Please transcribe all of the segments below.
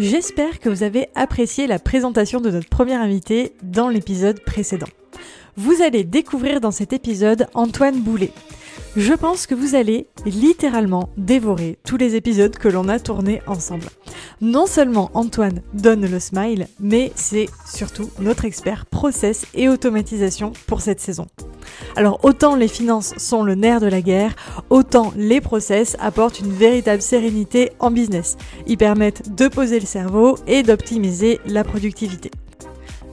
J'espère que vous avez apprécié la présentation de notre premier invité dans l'épisode précédent. Vous allez découvrir dans cet épisode Antoine Boulet. Je pense que vous allez littéralement dévorer tous les épisodes que l'on a tournés ensemble. Non seulement Antoine donne le smile, mais c'est surtout notre expert process et automatisation pour cette saison. Alors autant les finances sont le nerf de la guerre, autant les process apportent une véritable sérénité en business. Ils permettent de poser le cerveau et d'optimiser la productivité.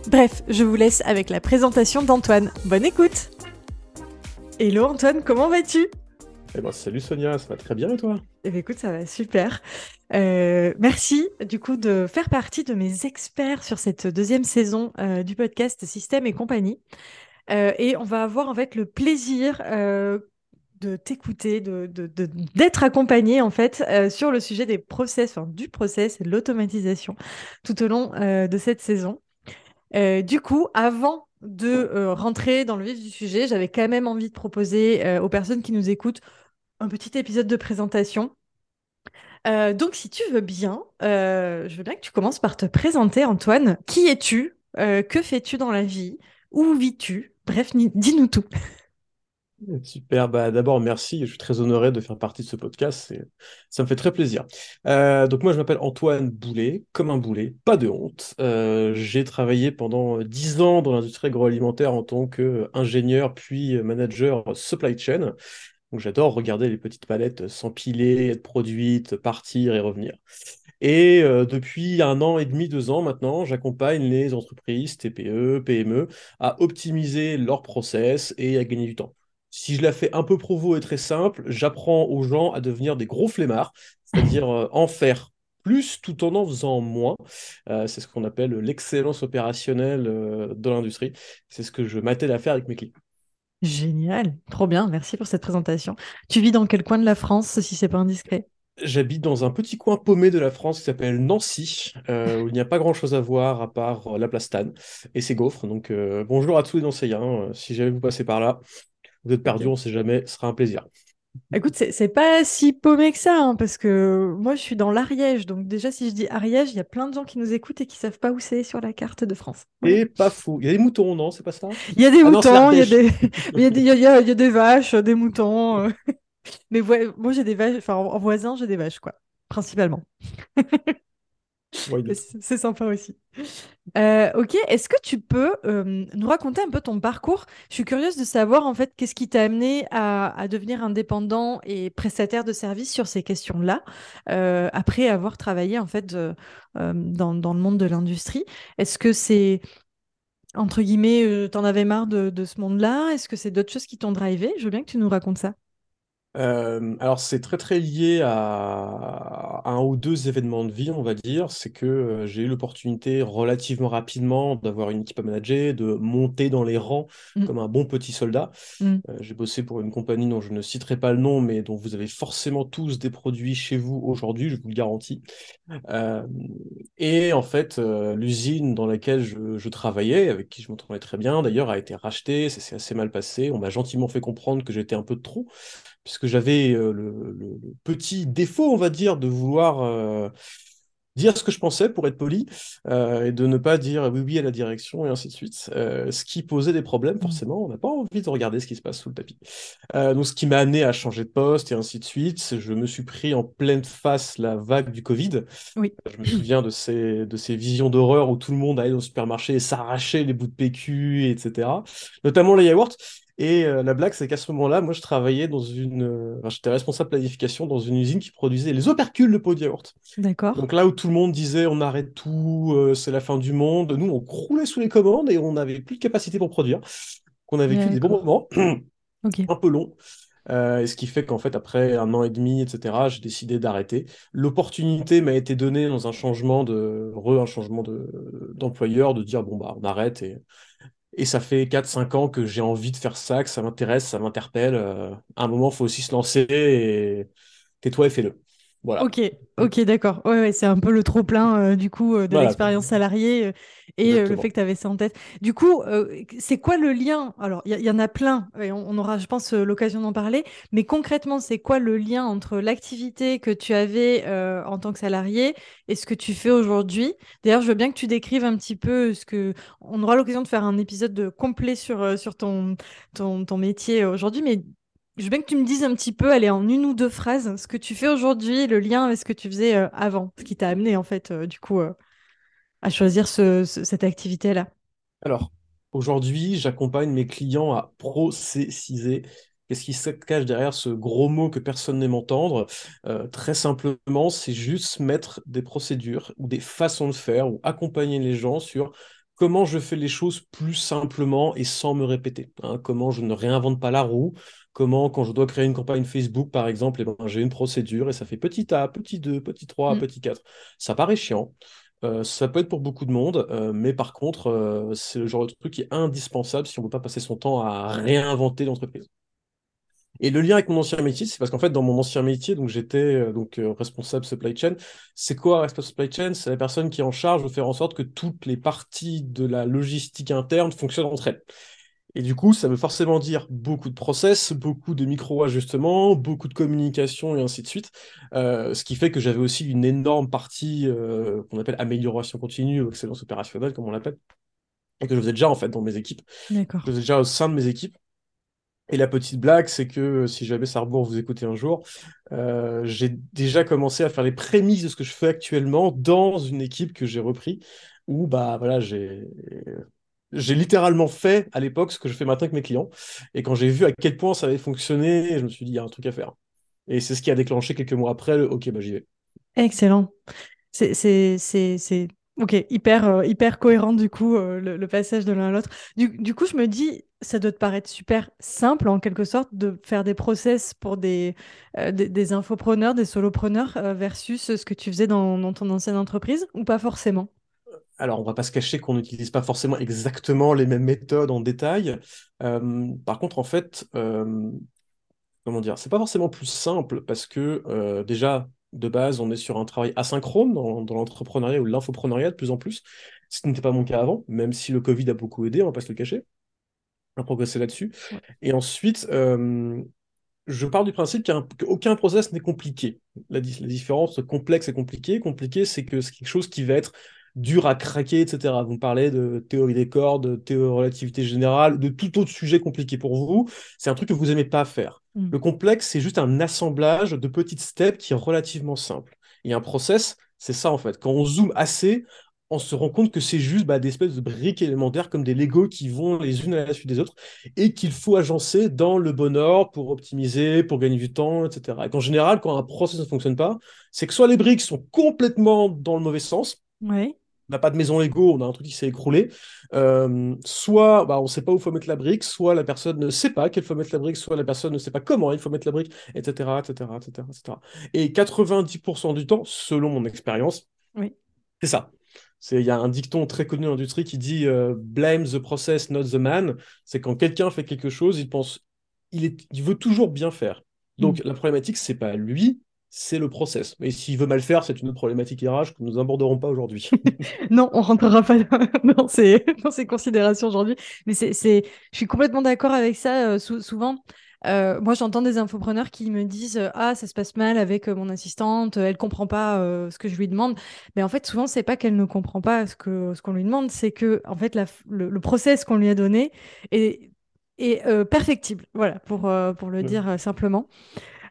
Bref, je vous laisse avec la présentation d'Antoine. Bonne écoute Hello Antoine, comment vas-tu? Eh ben, salut Sonia, ça va très bien et toi? Eh bien, écoute, ça va super. Euh, merci du coup de faire partie de mes experts sur cette deuxième saison euh, du podcast Système et compagnie. Euh, et on va avoir en fait le plaisir de t'écouter, d'être accompagné en fait sur le sujet des process, du process et de l'automatisation tout au long de cette saison. du coup, avant de euh, rentrer dans le vif du sujet, j'avais quand même envie de proposer euh, aux personnes qui nous écoutent un petit épisode de présentation. Euh, donc, si tu veux bien, je veux bien que tu commences par te présenter, Antoine. Qui es-tu? Que fais-tu dans la vie? Où vis-tu? Bref, dis-nous tout. Super, bah, d'abord merci, je suis très honoré de faire partie de ce podcast, ça me fait très plaisir. Euh, donc moi je m'appelle Antoine Boulet, comme un boulet, pas de honte. Euh, j'ai travaillé pendant dix ans dans l'industrie agroalimentaire en tant qu'ingénieur puis manager supply chain. Donc j'adore regarder les petites palettes s'empiler, être produites, partir et revenir. Et euh, depuis un an et demi, deux ans maintenant, j'accompagne les entreprises TPE, PME à optimiser leurs process et à gagner du temps. Si je la fais un peu provo et très simple, j'apprends aux gens à devenir des gros flemmards, c'est-à-dire euh, en faire plus tout en en faisant moins. Euh, c'est ce qu'on appelle l'excellence opérationnelle dans l'industrie. C'est ce que je m'attelle à faire avec mes clients. Génial, trop bien, merci pour cette présentation. Tu vis dans quel coin de la France, si c'est pas indiscret? J'habite dans un petit coin paumé de la France qui s'appelle Nancy, où il n'y a pas grand-chose à voir à part la plastane et ses gaufres. Donc bonjour à tous les Nancéiens, si jamais vous passez par là, vous êtes perdu, on ne sait jamais, ce sera un plaisir. Écoute, c'est pas si paumé que ça, hein, parce que moi je suis dans l'Ariège, donc déjà si je dis Ariège, il y a plein de gens qui nous écoutent et qui savent pas où c'est sur la carte de France. Et pas fou. Il y a des moutons, non C'est pas ça? Il y a des ah moutons, il y, a des... il, y a des... il, y a, des vaches, des moutons. Mais moi j'ai des vaches, enfin en voisin j'ai des vaches, quoi, principalement. C'est sympa aussi. Euh, ok, est-ce que tu peux euh, nous raconter un peu ton parcours? Je suis curieuse de savoir en fait qu'est-ce qui t'a amené à, devenir indépendant et prestataire de services sur ces questions-là, euh, après avoir travaillé en fait dans, dans, le monde de l'industrie. Est-ce que c'est entre guillemets, t'en avais marre de, de ce monde-là? Est-ce que c'est d'autres choses qui t'ont drivé? Je veux bien que tu nous racontes ça. Euh, alors c'est très très lié à un ou deux événements de vie, on va dire. C'est que euh, j'ai eu l'opportunité relativement rapidement d'avoir une équipe à manager, de monter dans les rangs mm. comme un bon petit soldat. Mm. Euh, j'ai bossé pour une compagnie dont je ne citerai pas le nom, mais dont vous avez forcément tous des produits chez vous aujourd'hui, je vous le garantis. et en fait, l'usine dans laquelle je, je, travaillais, avec qui je m'entendais très bien d'ailleurs, a été rachetée, ça s'est assez mal passé. On m'a gentiment fait comprendre que j'étais un peu de trop puisque j'avais euh, le, petit défaut, on va dire, de vouloir euh, dire ce que je pensais pour être poli euh, et de ne pas dire oui oui à la direction et ainsi de suite ce qui posait des problèmes forcément. On n'a pas envie de regarder ce qui se passe sous le tapis. Donc ce qui m'a amené à changer de poste et ainsi de suite je me suis pris en pleine face la vague du Covid. Oui. je me souviens de ces de ces visions d'horreur où tout le monde allait le supermarché et s'arrachait les bouts de PQ etc notamment les yaourts et euh, la blague, c'est qu'à ce moment-là, moi, je travaillais dans une. Euh, enfin, j'étais responsable planification dans une usine qui produisait les opercules de pot de yaourt. D'accord. Donc là où tout le monde disait on arrête tout, euh, c'est la fin du monde, nous, on croulait sous les commandes et on n'avait plus de capacité pour produire. Qu'on a vécu des bons moments, un peu longs. Et ce qui fait qu'en fait, après un an et demi, etc., j'ai décidé d'arrêter. L'opportunité m'a été donnée dans un changement de, re, un changement de, d'employeur, de dire, bon, bah, on arrête. Et, et ça fait quatre cinq ans que j'ai envie de faire ça, que ça m'intéresse, ça m'interpelle. Euh, à un moment, il faut aussi se lancer et tais-toi et fais-le. Voilà. Ok, ok, d'accord. Ouais, ouais, c'est un peu le trop-plein euh, du coup euh, de Voilà, l'expérience salariée euh, et le fait que tu avais ça en tête. Du coup, c'est quoi le lien? Alors, il y, y en a plein et on, on aura, je pense, l'occasion d'en parler. Mais concrètement, c'est quoi le lien entre l'activité que tu avais en tant que salarié et ce que tu fais aujourd'hui? D'ailleurs, je veux bien que tu décrives un petit peu ce que. On aura l'occasion de faire un épisode de- complet sur, sur ton, ton, ton métier aujourd'hui, mais je veux bien que tu me dises un petit peu, allez, en une ou deux phrases, ce que tu fais aujourd'hui, le lien avec ce que tu faisais euh, avant, ce qui t'a amené en fait, euh, du coup, euh, à choisir ce- ce- cette activité-là. Alors, aujourd'hui, j'accompagne mes clients à processiser. Qu'est-ce qui se cache derrière ce gros mot que personne n'aime entendre? Très simplement, c'est juste mettre des procédures ou des façons de faire ou accompagner les gens sur comment je fais les choses plus simplement et sans me répéter. hein. comment je ne réinvente pas la roue. Comment, quand je dois créer une campagne Facebook, par exemple, eh ben, j'ai une procédure et ça fait petit A, petit 2, petit 3, Mm. petit 4. Ça paraît chiant. Euh, ça peut être pour beaucoup de monde, euh, mais par contre, euh, c'est le genre de truc qui est indispensable si on ne veut pas passer son temps à réinventer l'entreprise. Et le lien avec mon ancien métier, c'est parce qu'en fait, dans mon ancien métier, donc j'étais euh, donc euh, responsable supply chain. C'est quoi responsable supply chain? C'est la personne qui est en charge de faire en sorte que toutes les parties de la logistique interne fonctionnent entre elles. Et du coup, ça veut forcément dire beaucoup de process, beaucoup de micro-ajustements, beaucoup de communication et ainsi de suite. Euh, ce qui fait que j'avais aussi une énorme partie euh, qu'on appelle amélioration continue ou excellence opérationnelle, comme on l'appelle, et que je faisais déjà en fait dans mes équipes. Je D'accord. faisais déjà au sein de mes équipes. Et la petite blague, c'est que euh, si jamais Sarrebourg vous écoutez un jour, euh, j'ai déjà commencé à faire les prémices de ce que je fais actuellement dans une équipe que j'ai repris, où bah voilà, j'ai j'ai littéralement fait à l'époque ce que je fais maintenant avec mes clients. Et quand j'ai vu à quel point ça avait fonctionné, je me suis dit, il y a un truc à faire. Et c'est ce qui a déclenché quelques mois après le OK, bah j'y vais. Excellent. C'est. Ok, hyper, euh, hyper cohérent du coup, le, le passage de l'un à l'autre. Du, du coup, je me dis, ça doit te paraître super simple en quelque sorte de faire des process pour des, euh, des, infopreneurs, des solopreneurs euh, versus ce que tu faisais dans, dans ton ancienne entreprise ou pas forcément? Alors, on va pas se cacher qu'on n'utilise pas forcément exactement les mêmes méthodes en détail. Euh, par contre, en fait, euh, comment dire, c'est pas forcément plus simple parce que euh, déjà, de base, on est sur un travail asynchrone dans, l'entrepreneuriat ou l'infopreneuriat de plus en plus, ce qui n'était pas mon cas avant, même si le Covid a beaucoup aidé, on va pas se le cacher, à progresser là-dessus. Ouais. Et ensuite, euh, je pars du principe qu'aucun process n'est compliqué. La, di- la différence complexe et compliqué, compliqué, c'est que c'est quelque chose qui va être dur à craquer, etc. Vous me parlez de théorie des cordes, de théorie de relativité générale, de tout autre sujet compliqué pour vous. C'est un truc que vous aimez pas faire. Mm. Le complexe, c'est juste un assemblage de petites steps qui est relativement simple. Et un process, c'est ça en fait. Quand on zoome assez, on se rend compte que c'est juste bah, des espèces de briques élémentaires comme des Legos qui vont les unes à la suite des autres et qu'il faut agencer dans le bon ordre pour optimiser, pour gagner du temps, etc. Et qu'en général, quand un process ne fonctionne pas, c'est que soit les briques sont complètement dans le mauvais sens, on n'a pas de maison Lego, on a un truc qui s'est écroulé, euh, soit bah, on ne sait pas où il faut mettre la brique, soit la personne ne sait pas qu'il faut mettre la brique, soit la personne ne sait pas comment il faut mettre la brique, etc., etc., etc., etc. Et 90% du temps, selon mon expérience, Oui. c'est ça. C'est, il y a un dicton très connu dans l'industrie qui dit euh, blame the process, not the man. C'est quand quelqu'un fait quelque chose, il pense, il est, il veut toujours bien faire. Mm. Donc la problématique, c'est pas lui, c'est le process. Mais s'il veut mal faire, c'est une autre problématique RH que nous n'aborderons pas aujourd'hui. Non, on rentrera pas dans ces, dans ces considérations aujourd'hui. Mais c'est, c'est, je suis complètement d'accord avec ça. euh, sou- souvent, euh, moi, j'entends des infopreneurs qui me disent euh, Ah, ça se passe mal avec euh, mon assistante, elle comprend pas euh, ce que je lui demande. Mais en fait, souvent, c'est pas qu'elle ne comprend pas ce que, ce qu'on lui demande, c'est que en fait, la le, le process qu'on lui a donné est, est euh, perfectible. Voilà, pour, pour le Mm. dire simplement.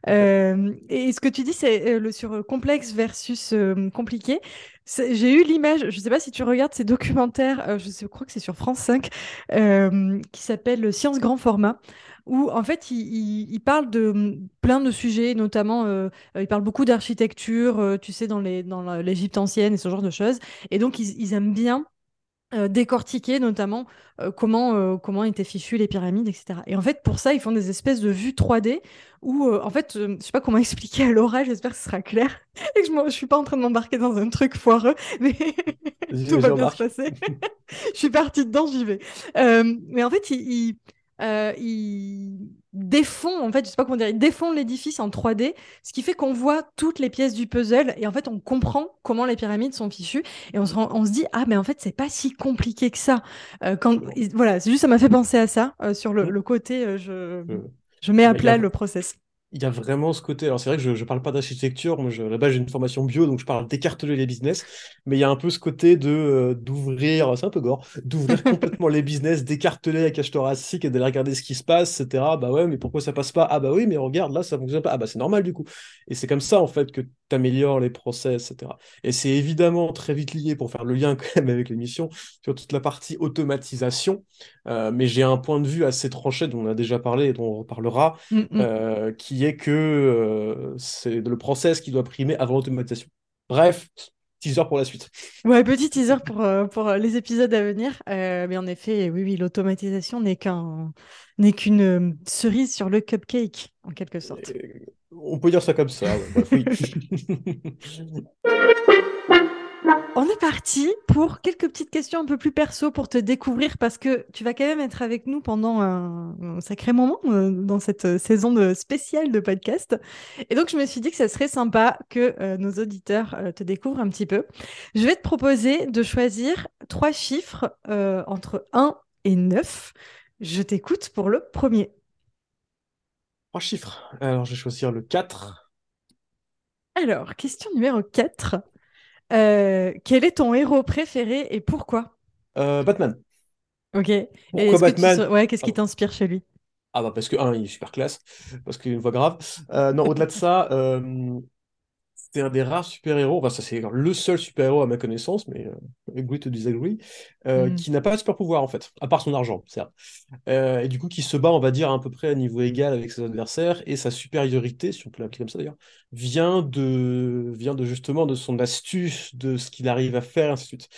Euh, et ce que tu dis, c'est euh, le sur euh, complexe versus compliqué. J'ai eu l'image, je ne sais pas si tu regardes ces documentaires, je crois que c'est sur France 5, euh, qui s'appelle Science Grand Format, où en fait, il, il- il parle de mm, plein de sujets, notamment, il parle beaucoup d'architecture, tu sais, dans l'Égypte ancienne et ce genre de choses. Et donc, ils aiment bien euh, décortiquer notamment euh, comment, euh, comment étaient fichues les pyramides, etc. Et en fait, pour ça, ils font des espèces de vues 3D où, en fait, je sais pas comment expliquer à Laura, j'espère que ce sera clair et que je ne suis pas en train de m'embarquer dans un truc foireux, mais tout va bien se passer. je suis partie dedans, j'y vais. mais en fait, ils, ils défont, en fait, je sais pas comment dire, ils l'édifice en 3D, ce qui fait qu'on voit toutes les pièces du puzzle et en fait, on comprend comment les pyramides sont fichues et on se, on se dit, ah, mais en fait, c'est pas si compliqué que ça. Euh, quand, voilà, c'est juste, ça m'a fait penser à ça, euh, sur le, le côté, euh, je, je mets à plat le process il y a vraiment ce côté. Alors, c'est vrai que je ne parle pas d'architecture. Moi, je, là-bas, j'ai une formation bio, donc je parle d'écarteler les business. Mais il y a un peu ce côté de euh, d'ouvrir, c'est un peu gore, d'ouvrir complètement les business, d'écarteler la cage thoracique et d'aller regarder ce qui se passe, etc. Bah ouais, mais pourquoi ça passe pas? Ah bah oui, mais regarde, là, ça fonctionne pas. Ah bah c'est normal du coup. Et c'est comme ça, en fait, que tu améliores les process, etc. Et c'est évidemment très vite lié pour faire le lien quand même avec l'émission sur toute la partie automatisation. Euh, mais j'ai un point de vue assez tranché dont on a déjà parlé et dont on reparlera, mm, mm. Euh, qui est que euh, c'est le process qui doit primer avant l'automatisation. Bref, teaser pour la suite. Ouais, petit teaser pour, pour les épisodes à venir. mais en effet, oui, oui, l'automatisation n'est qu'un n'est qu'une cerise sur le cupcake, en quelque sorte. on peut dire ça comme ça. oui. On est parti pour quelques petites questions un peu plus perso pour te découvrir parce que tu vas quand même être avec nous pendant un, sacré moment euh, dans cette euh, saison de spéciale de podcast. Et donc, je me suis dit que ça serait sympa que euh, nos auditeurs te découvrent un petit peu. Je vais te proposer de choisir trois chiffres entre 1 et 9. Je t'écoute pour le premier. Trois chiffres. Alors, je vais choisir le 4. Alors, question numéro 4. Euh, quel est ton héros préféré et pourquoi? Euh, Batman. Ok. Pourquoi Batman? Ouais, qu'est-ce qui t'inspire chez lui? Ah bah parce que un, il est super classe, parce qu'il a une voix grave. Euh, non, au-delà de ça, c'est un des rares super-héros, enfin ça c'est le seul super-héros à ma connaissance, mais euh, agree to disagree, euh, mm. qui n'a pas de super-pouvoir en fait, à part son argent, certes. Euh, et du coup qui se bat, on va dire, à peu près à niveau égal avec ses adversaires, et sa supériorité, si on peut l'appeler comme ça d'ailleurs, vient de, vient de justement de son astuce, de ce qu'il arrive à faire, ainsi de suite.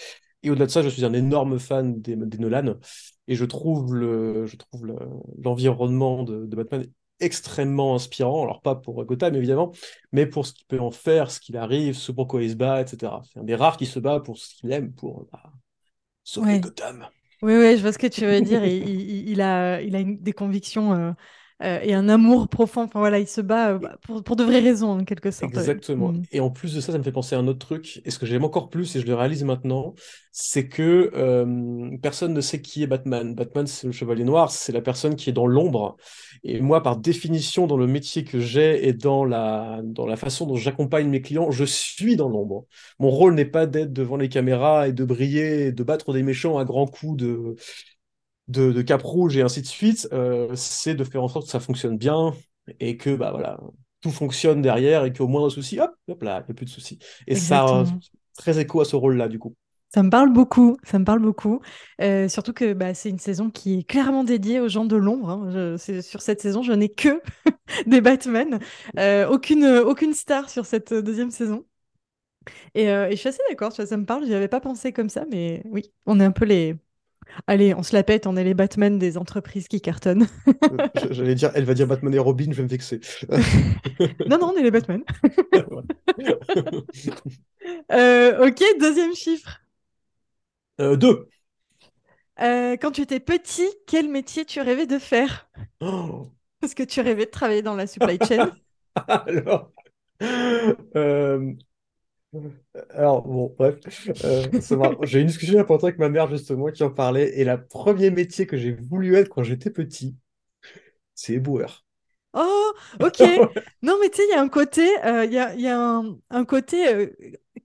Et au-delà de ça, je suis un énorme fan des, des Nolan, et je trouve le, je trouve l'environnement de, de Batman extrêmement inspirant, alors pas pour Gotham évidemment, mais pour ce qu'il peut en faire, ce qu'il arrive, ce pourquoi il se bat, etc. C'est un des rares qui se bat pour ce qu'il aime, pour bah, sauver Gotham. Oui, oui, je vois ce que tu veux dire. il, a, il a des convictions euh, euh, et un amour profond. Enfin voilà, il se bat euh, pour, pour, de vraies raisons en quelque sorte. Exactement. Mm. Et en plus de ça, ça me fait penser à un autre truc. Et ce que j'aime encore plus, et je le réalise maintenant, c'est que euh, personne ne sait qui est Batman. Batman, c'est le chevalier noir, c'est la personne qui est dans l'ombre. Et moi, par définition, dans le métier que j'ai et dans la, dans la façon dont j'accompagne mes clients, je suis dans l'ombre. Mon rôle n'est pas d'être devant les caméras et de briller, et de battre des méchants à grands coups de de, Cap Rouge et ainsi de suite, euh, c'est de faire en sorte que ça fonctionne bien et que bah voilà tout fonctionne derrière et qu'au moindre souci, hop, hop là, il n'y a plus de soucis. Et ça, très écho à ce rôle-là, du coup. Ça me parle beaucoup, ça me parle beaucoup. Euh, surtout que bah, c'est une saison qui est clairement dédiée aux gens de l'ombre. Hein. Sur cette saison, je n'ai que des Batman. Euh, aucune, aucune star sur cette deuxième saison. Et, et je suis assez d'accord, ça me parle. Je n'y avais pas pensé comme ça, mais oui, on est un peu les, Allez, on se la pète, on est les Batman des entreprises qui cartonnent. Euh, j'allais dire, elle va dire Batman et Robin, je vais me vexer. non, non, on est les Batman. Euh, ok, deuxième chiffre. Euh, deux. quand tu étais petit, quel métier tu rêvais de faire? Oh. Est-ce que tu rêvais de travailler dans la supply chain Alors, alors, bon, bref, euh, j'ai eu une discussion importante avec ma mère justement qui en parlait. Et le premier métier que j'ai voulu être quand j'étais petit, c'est éboueur. Oh, ok. non, mais tu sais, il y a un côté, euh, il y, a, y a un, un côté euh,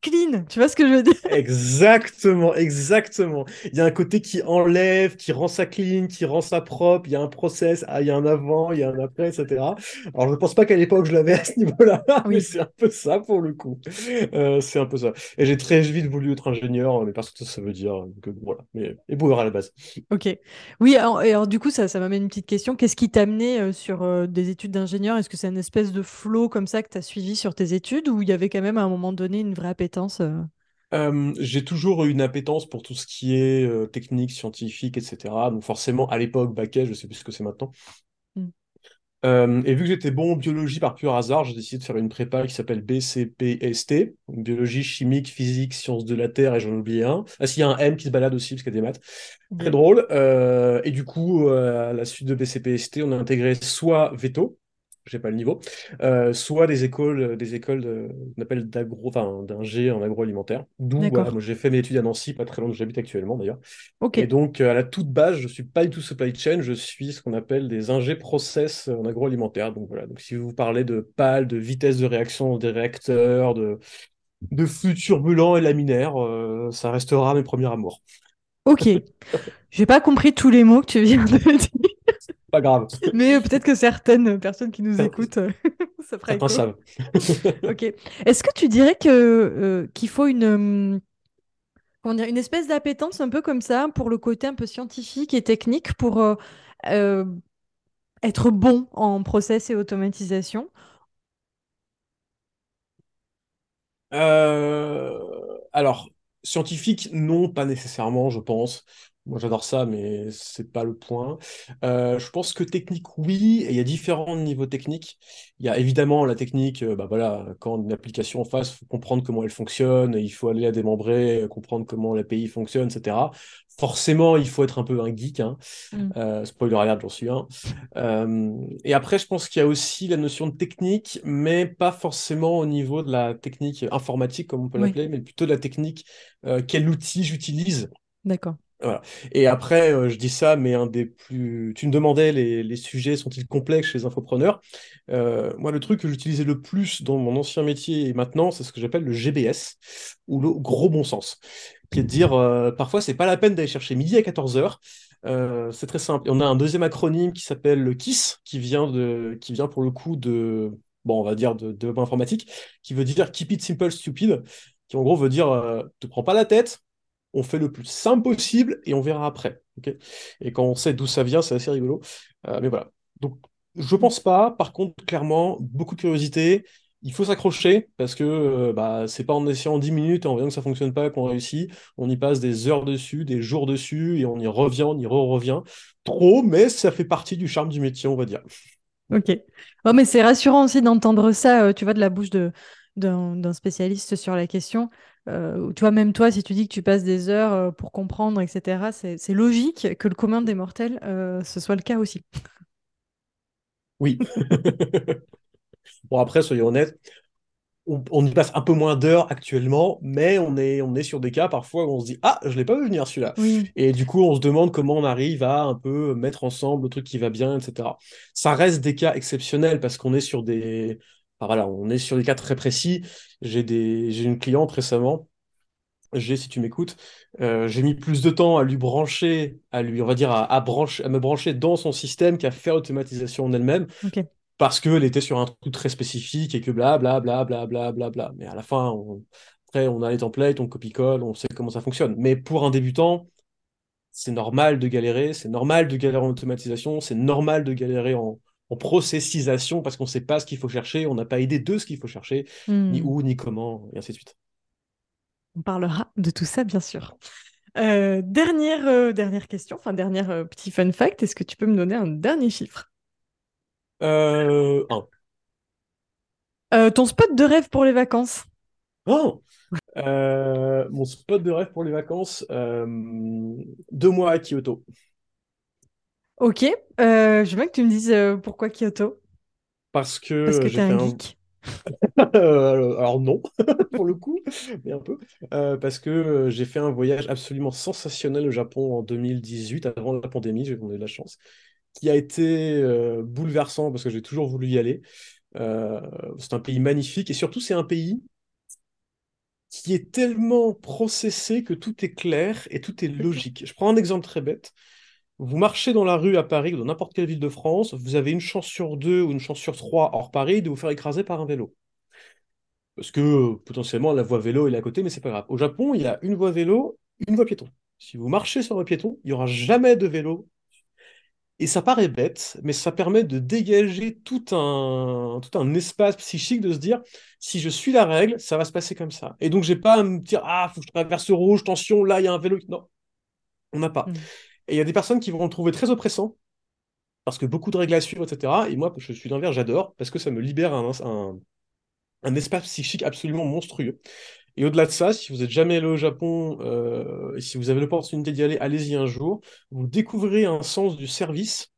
clean. Tu vois ce que je veux dire? Exactement, exactement. Il y a un côté qui enlève, qui rend ça clean, qui rend ça propre. Il y a un process, ah, il y a un avant, il y a un après, etc. Alors, je ne pense pas qu'à l'époque, je l'avais à ce niveau-là, mais c'est un peu ça pour le coup. Euh, c'est un peu ça. Et j'ai très vite voulu être ingénieur, mais parce que ça veut dire que voilà. Mais éboueur à la base. Ok. Oui, alors, et alors du coup, ça, ça m'amène une petite question. Qu'est-ce qui t'a amené euh, sur euh, des études d'ingénieur? Est-ce que c'est une espèce de flow comme ça que tu as suivi sur tes études ou il y avait quand même à un moment donné une vraie appétence euh Euh, j'ai toujours eu une appétence pour tout ce qui est euh, technique, scientifique, etc. Donc forcément, à l'époque, bac je sais plus ce que c'est maintenant. Mm. Euh, et vu que j'étais bon en biologie par pur hasard, j'ai décidé de faire une prépa qui s'appelle BCPST, biologie, chimique, physique, sciences de la Terre, et j'en oublié un. Ah si, il y a un M qui se balade aussi, parce qu'il y a des maths. Très drôle. et du coup, à la suite de BCPST, on a intégré soit Veto, j'ai pas le niveau, euh, soit des écoles, des écoles de, qu'on appelle d'agro, enfin d'ingé en agroalimentaire. D'où voilà, moi j'ai fait mes études à Nancy, pas très loin de où j'habite actuellement d'ailleurs. Et donc euh, à la toute base, je suis pas du tout supply chain, je suis ce qu'on appelle des ingé process en agroalimentaire. Donc voilà, donc si vous parlez de pales, de vitesse de réaction des réacteurs, de de flux turbulents et laminaires, euh, ça restera mes premiers amours. Ok. J'ai pas compris tous les mots que tu viens de dire pas grave. Mais peut-être que certaines personnes qui nous écoutent, ça ferait Certains savent. ok. Est-ce que tu dirais que euh, qu'il faut une comment dire, une espèce d'appétence un peu comme ça pour le côté un peu scientifique et technique pour euh, euh, être bon en process et automatisation? Alors, scientifique, non, pas nécessairement, je pense. Moi, j'adore ça, mais c'est pas le point. Euh, je pense que technique, oui, et il y a différents niveaux techniques. Il y a évidemment la technique, euh, bah voilà, quand une application en face, il faut comprendre comment elle fonctionne, il faut aller la démembrer, comprendre comment l'API fonctionne, etc. Forcément, il faut être un peu un geek. Hein. Mm. Euh, spoiler alert, j'en suis un. et après, je pense qu'il y a aussi la notion de technique, mais pas forcément au niveau de la technique informatique, comme on peut l'appeler, mais plutôt de la technique, quel outil j'utilise. D'accord. Et après, euh, je dis ça, mais un des plus. Tu me demandais les, sujets sont-ils complexes chez les infopreneurs? Euh, Moi, le truc que j'utilisais le plus dans mon ancien métier et maintenant, c'est ce que j'appelle le GBS ou le gros bon sens, qui est de dire euh, parfois c'est pas la peine d'aller chercher midi à 14h. c'est très simple. On a un deuxième acronyme qui s'appelle le KISS, qui vient de, qui vient pour le coup de, bon, on va dire de développement informatique, qui veut dire Keep it simple, stupid, qui en gros veut dire te prends pas la tête, on fait le plus simple possible et on verra après. et quand on sait d'où ça vient, c'est assez rigolo. Euh, mais voilà. Donc, je pense pas. Par contre, clairement, beaucoup de curiosité. Il faut s'accrocher parce que euh, bah, c'est pas en essayant 10 minutes et en voyant que ça fonctionne pas qu'on réussit. On y passe des heures dessus, des jours dessus et on y revient, on y re-revient. Trop, mais ça fait partie du charme du métier, on va dire. Ok. mais c'est rassurant aussi d'entendre ça, euh, tu vois, de la bouche d'un spécialiste sur la question. Euh, tu vois, même toi, si tu dis que tu passes des heures euh, pour comprendre, etc., c'est logique que le commun des mortels, euh, ce soit le cas aussi. Oui. bon, après, soyons honnêtes, on, y passe un peu moins d'heures actuellement, mais on est, on est sur des cas parfois où on se dit Ah, je l'ai pas vu venir celui-là. Et du coup, on se demande comment on arrive à un peu mettre ensemble le truc qui va bien, etc. Ça reste des cas exceptionnels parce qu'on est sur des, voilà, on est sur des cas très précis. J'ai des... une cliente récemment, j'ai, si tu m'écoutes, euh, j'ai mis plus de temps à lui brancher, à lui, on va dire, à, brancher, à me brancher dans son système qu'à faire l'automatisation en elle-même. Parce qu'elle était sur un truc très spécifique et que bla bla bla bla bla bla bla. Mais à la fin, on... après, on a les templates, on copie-colle, on sait comment ça fonctionne. Mais pour un débutant, c'est normal de galérer, c'est normal de galérer en automatisation, c'est normal de galérer en, en processisation parce qu'on ne sait pas ce qu'il faut chercher, on n'a pas idée de ce qu'il faut chercher, ni hmm. où, ni comment, et ainsi de suite. On parlera de tout ça, bien sûr. Euh, dernière, euh, dernière question, enfin, dernière euh, petit fun fact, est-ce que tu peux me donner un dernier chiffre? Un. ton spot de rêve pour les vacances? Oh Mon spot de rêve pour les vacances, deux mois à Kyoto. Ok, euh, je veux que tu me dises euh, pourquoi Kyoto? Parce que, Parce que t'es un geek. Euh, alors non, pour le coup, mais un peu. parce que j'ai fait un voyage absolument sensationnel au Japon en 2018, avant la pandémie, j'ai eu de la chance, qui a été bouleversant parce que j'ai toujours voulu y aller. c'est un pays magnifique et surtout c'est un pays qui est tellement processé que tout est clair et tout est logique. Je prends un exemple très bête. Vous marchez dans la rue à Paris ou dans n'importe quelle ville de France, vous avez une chance sur deux ou une chance sur trois hors Paris de vous faire écraser par un vélo. Parce que potentiellement la voie vélo est à côté, mais c'est pas grave. Au Japon, il y a une voie vélo, une voie piéton. Si vous marchez sur le piéton, il n'y aura jamais de vélo. Et ça paraît bête, mais ça permet de dégager tout un, tout un espace psychique de se dire, si je suis la règle, ça va se passer comme ça. Et donc, j'ai pas à me dire, ah, faut que je traverse rouge, tension, là, il y a un vélo. Non, on n'a pas. Mm. Et il y a des personnes qui vont le trouver très oppressant, parce que beaucoup de règles à suivre, etc. Et moi, je suis l'inverse, j'adore, parce que ça me libère un, un, un espace psychique absolument monstrueux. Et au-delà de ça, si vous n'êtes jamais allé au Japon, euh, et si vous avez l'opportunité d'y aller, allez-y un jour. Vous découvrez un sens du service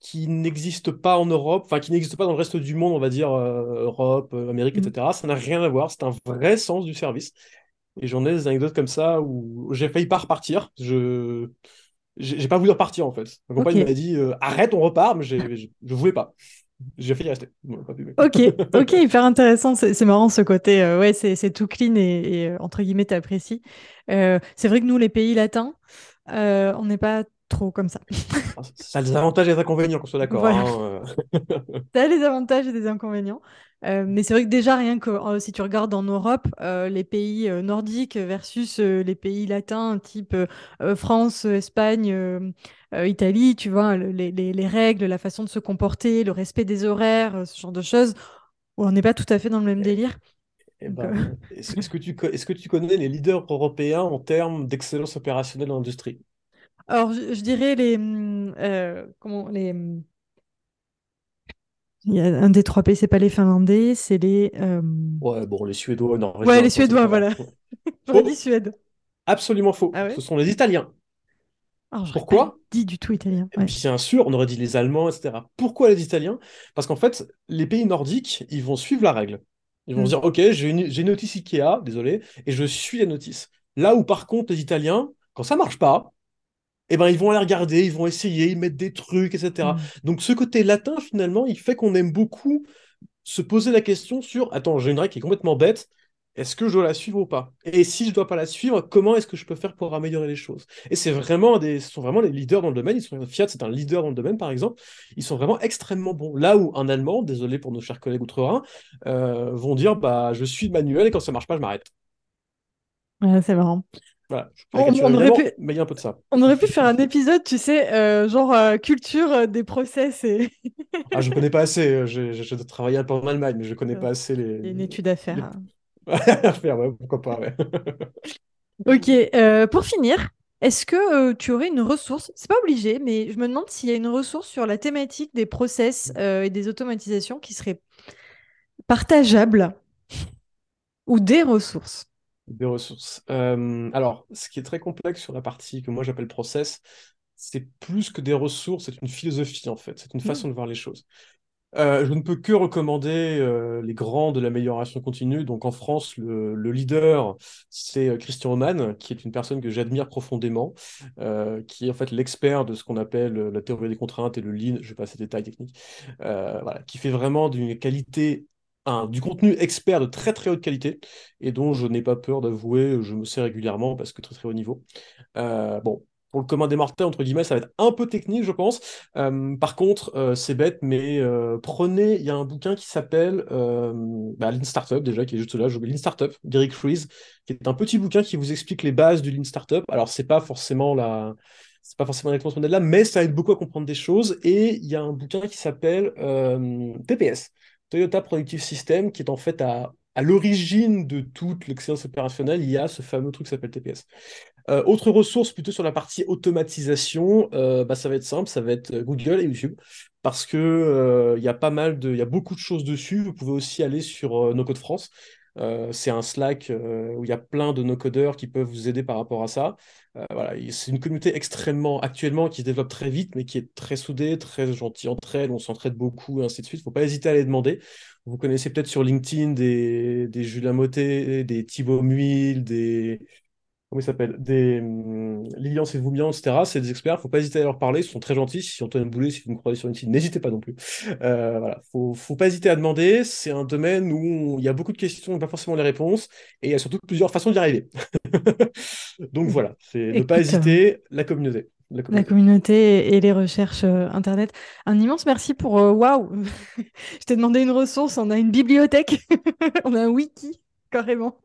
qui n'existe pas en Europe, enfin qui n'existe pas dans le reste du monde, on va dire euh, Europe, euh, Amérique, etc. Ça n'a rien à voir, c'est un vrai sens du service. Et j'en ai des anecdotes comme ça où j'ai failli pas repartir. Je j'ai pas voulu repartir en fait. Ma compagne Ok. m'a dit euh, arrête, on repart, mais j'ai- je, je voulais pas. J'ai failli rester. Bon, pas pu, mais- Ok, ok, hyper intéressant. C'est marrant ce côté. euh, ouais, c'est tout clean et, et, euh, entre guillemets, t'apprécies. Euh, c'est vrai que nous, les pays latins, euh, on n'est pas trop comme ça. Ça a des avantages et des inconvénients, qu'on soit d'accord. Voilà. hein. Ça a des avantages et des inconvénients. Euh, mais c'est vrai que déjà, rien que euh, si tu regardes en Europe, euh, les pays nordiques versus les pays latins, type France, Espagne, Italie, tu vois, le- les, les- les règles, la façon de se comporter, le respect des horaires, ce genre de choses, on n'est pas tout à fait dans le même délire. Eh Donc, euh, ben, est-ce que tu, est-ce que tu connais les leaders européens en termes d'excellence opérationnelle dans l'industrie? alors, je, je dirais les, hum, comment, les, hum, il y a un des trois pays, c'est pas les Finlandais, c'est les, euh, Ouais, bon, les Suédois, ouais, Norvégiens, les Suédois, voilà. J'aurais dit Suède. absolument faux. Ah ouais? Ce sont les Italiens. Alors, j'aurais pas Pourquoi? dit du tout italien. Ouais. Bien sûr, on aurait dit les Allemands, etc. Pourquoi les Italiens? Parce qu'en fait, les pays nordiques, ils vont suivre la règle. Ils vont se Mm. dire, OK, j'ai une, une notice Ikea, désolé, et je suis la notice. Là où, par contre, les Italiens, quand ça marche pas, eh ben, ils vont aller regarder, ils vont essayer, ils mettent des trucs, etc. Mm. Donc, ce côté latin, finalement, il fait qu'on aime beaucoup se poser la question sur, attends, j'ai une règle qui est complètement bête, est-ce que je dois la suivre ou pas? Et si je dois pas la suivre, comment est-ce que je peux faire pour améliorer les choses? Et c'est vraiment des, ce sont vraiment les leaders dans le domaine. Ils sont, Fiat, c'est un leader dans le domaine, par exemple. Ils sont vraiment extrêmement bons. Là où un Allemand, désolé pour nos chers collègues outre-Rhin, euh, vont dire, bah, je suis manuel et quand ça marche pas, je m'arrête. Ouais, c'est marrant. Voilà. On, aurait pu, mais il y a un peu de ça. on aurait pu faire un épisode, tu sais, euh, genre euh, culture euh, des process et Ah, je connais pas assez. J'ai travaillé un peu en Allemagne, mais je connais pas assez les, une étude à faire. les... hein. à faire, ouais, pourquoi pas, ouais. Ok, pour finir, est-ce que euh, tu aurais une ressource? C'est pas obligé, mais je me demande s'il y a une ressource sur la thématique des process euh, et des automatisations qui serait partageable ou des ressources? Des ressources. Euh, alors, ce qui est très complexe sur la partie que moi j'appelle process, c'est plus que des ressources, c'est une philosophie en fait, c'est une Mm. façon de voir les choses. Euh, je ne peux que recommander euh, les grands de l'amélioration continue. Donc en France, le, le leader, c'est Christian Oman, qui est une personne que j'admire profondément, euh, qui est en fait l'expert de ce qu'on appelle la théorie des contraintes et le lean. Je ne vais pas passer les détails techniques. Voilà, qui fait vraiment d'une qualité, du contenu expert de très très haute qualité et dont je n'ai pas peur d'avouer, je me sers régulièrement parce que très très haut niveau. Euh, bon, pour le commun des mortels, entre guillemets, ça va être un peu technique, je pense. Euh, par contre, euh, c'est bête, mais prenez, il y a un bouquin qui s'appelle bah, Lean Startup, déjà, qui est juste là, je Lean Startup, d'Eric Ries, qui est un petit bouquin qui vous explique les bases du Lean Startup. Alors, c'est pas forcément la... C'est pas forcément exactement ce modèle-là, mais ça aide beaucoup à comprendre des choses. Et il y a un bouquin qui s'appelle TPS, Toyota Productive System, qui est en fait à, l'origine de toute l'excellence opérationnelle. Il y a ce fameux truc qui s'appelle TPS. Euh, autre ressource plutôt sur la partie automatisation, euh, bah, ça va être simple, ça va être Google et YouTube, parce que euh, il y a pas mal de, il y a beaucoup de choses dessus. Vous pouvez aussi aller sur euh, No Code France. Euh, c'est un Slack euh, où il y a plein de no-codeurs qui peuvent vous aider par rapport à ça. Euh, voilà, c'est une communauté extrêmement actuellement qui se développe très vite, mais qui est très soudée, très gentille entre elles. On s'entraide beaucoup, ainsi de suite. Faut pas hésiter à les demander. Vous connaissez peut-être sur LinkedIn des, des Julien Motet, des Thibaut Muil, des comment ils s'appellent Des hum, Lilian Sévoumian, etc. C'est des experts, faut pas hésiter à leur parler, ils sont très gentils. Si Antoine Boulet, si vous me croisez sur LinkedIn, n'hésitez pas non plus. Euh, voilà, faut, faut pas hésiter à demander. C'est un domaine où il y a beaucoup de questions et pas forcément les réponses, et il y a surtout plusieurs façons d'y arriver. Donc voilà, c'est ne pas Écoute, euh, hésiter, la communauté. La la communauté. et les recherches euh, Internet. Un immense merci pour... euh, Waouh! Je t'ai demandé une ressource, on a une bibliothèque, on a un wiki, carrément.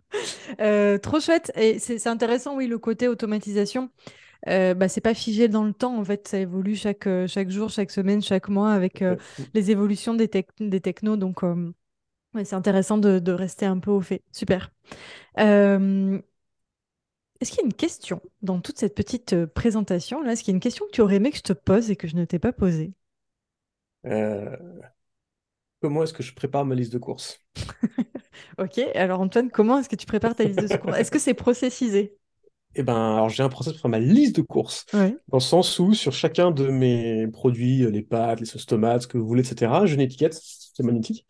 Euh, trop chouette. Et c'est intéressant, oui, le côté automatisation. euh, bah, c'est pas figé dans le temps. En fait, ça évolue chaque, euh, chaque jour, chaque semaine, chaque mois avec euh, les évolutions des, tech- des technos. Donc, ouais, c'est intéressant de, de rester un peu au fait. Super. Est-ce qu'il y a une question dans toute cette petite présentation là? Est-ce qu'il y a une question que tu aurais aimé que je te pose et que je ne t'ai pas posée? Comment est-ce que je prépare ma liste de courses? Ok. Alors, Antoine, comment est-ce que tu prépares ta liste de secours? Est-ce que c'est processisé? Eh ben, alors j'ai un process pour faire ma liste de courses, Ouais. dans le sens où sur chacun de mes produits, euh, les pâtes, les sauces tomates, ce que vous voulez, etc., j'ai une étiquette, c'est magnétique.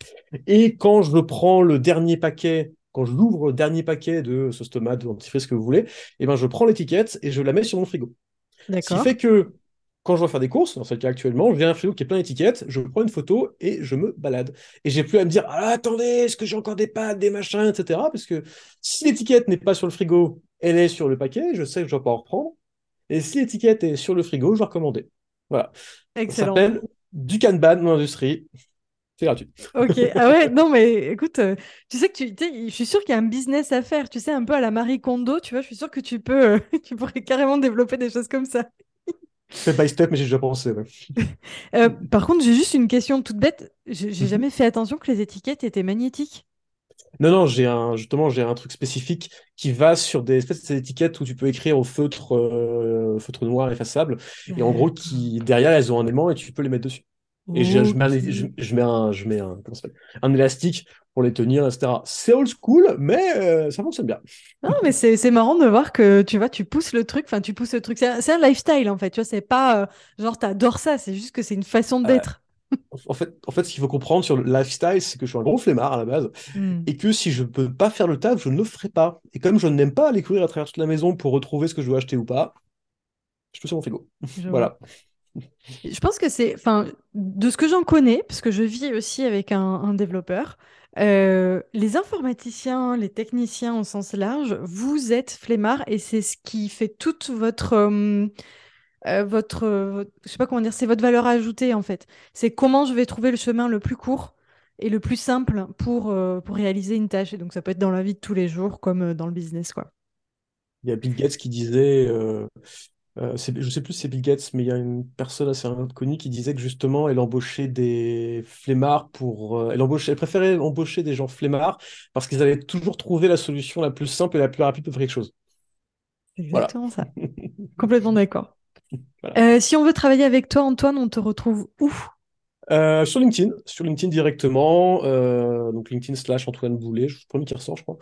Et quand je prends le dernier paquet, quand je l'ouvre le dernier paquet de sauce tomate, de dentifrice, ce que vous voulez, eh ben, je prends l'étiquette et je la mets sur mon frigo. Ce qui fait que quand je dois faire des courses, dans ce cas actuellement, j'ai un frigo qui est plein d'étiquettes, je prends une photo et je me balade. Et j'ai plus à me dire, ah attendez, est-ce que j'ai encore des pâtes, des machins, etc. Parce que si l'étiquette n'est pas sur le frigo, elle est sur le paquet, je sais que je dois pas en reprendre. Et si l'étiquette est sur le frigo, je dois recommander. Voilà. Ça Excellent. s'appelle du Kanban dans l'industrie. C'est gratuit. Ok, ah ouais, non mais écoute, euh, tu sais que tu, je suis sûre qu'il y a un business à faire, tu sais, un peu à la Marie Kondo, tu vois, je suis sûre que tu peux, euh, tu pourrais carrément développer des choses comme ça. Step by step, mais j'ai déjà pensé. ouais. Euh, par contre, j'ai juste une question toute bête, j'ai Mhm. jamais fait attention que les étiquettes étaient magnétiques. Non, non, j'ai un, justement, j'ai un truc spécifique qui va sur des espèces d'étiquettes où tu peux écrire au feutre, euh, feutre noir effaçable. Et en gros, qui, derrière, elles ont un aimant et tu peux les mettre dessus. Et je, je mets un, je, mets un, je mets un, comment ça s'appelle? Un élastique pour les tenir, etc. C'est old school, mais euh, ça fonctionne bien. Non, mais c'est c'est marrant de voir que tu vois, tu pousses le truc, enfin, tu pousses le truc. C'est un, c'est un lifestyle en fait, tu vois, c'est pas euh, genre t'adores ça, c'est juste que c'est une façon Euh, d'être. en fait, en fait, ce qu'il faut comprendre sur le lifestyle, c'est que je suis un gros flemmard à la base, Hmm, et que si je peux pas faire le taf, je ne le ferai pas. Et comme je n'aime pas aller courir à travers toute la maison pour retrouver ce que je dois acheter ou pas, je peux sur mon frigo. vois. Je pense que c'est, enfin, de ce que j'en connais, parce que je vis aussi avec un, développeur, euh, les informaticiens, les techniciens au sens large, vous êtes flemmards et c'est ce qui fait toute votre, euh, euh, votre, je sais pas comment dire, c'est votre valeur ajoutée en fait. C'est comment je vais trouver le chemin le plus court et le plus simple pour, euh, pour réaliser une tâche. Et donc ça peut être dans la vie de tous les jours comme dans le business, quoi. Il y a Bill Gates qui disait, euh, je sais plus si c'est Bill Gates, mais il y a une personne assez connue qui disait que justement, elle embauchait des flemmards pour, euh, elle embauchait, elle préférait embaucher des gens flemmards parce qu'ils avaient toujours trouvé la solution la plus simple et la plus rapide pour faire quelque chose. C'est Voilà. exactement ça. Complètement d'accord. Voilà. Euh, si on veut travailler avec toi, Antoine, on te retrouve où? Euh, sur LinkedIn, sur LinkedIn directement, euh, donc LinkedIn slash Antoine Boulet, je suis le premier qui ressort, je crois.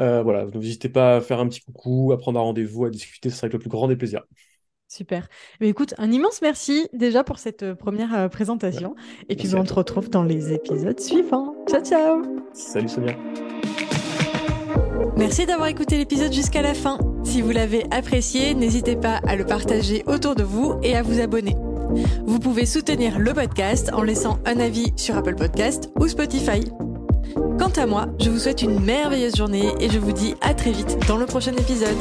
Euh, voilà, n'hésitez pas à faire un petit coucou, à prendre un rendez-vous, à discuter, ce sera avec le plus grand des plaisirs. Super. Mais écoute, un immense merci déjà pour cette euh, première euh, Ouais. présentation. Et puis on te toi. retrouve dans les épisodes suivants. Ciao, ciao! Salut Sonia. Merci d'avoir écouté l'épisode jusqu'à la fin. Si vous l'avez apprécié, n'hésitez pas à le partager autour de vous et à vous abonner. Vous pouvez soutenir le podcast en laissant un avis sur Apple Podcast ou Spotify. Quant à moi, je vous souhaite une merveilleuse journée et je vous dis à très vite dans le prochain épisode.